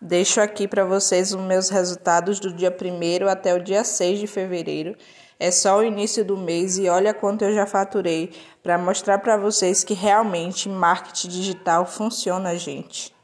Deixo aqui para vocês os meus resultados do dia 1 até o dia 6 de fevereiro. É só o início do mês e olha quanto eu já faturei para mostrar para vocês que realmente marketing digital funciona, gente.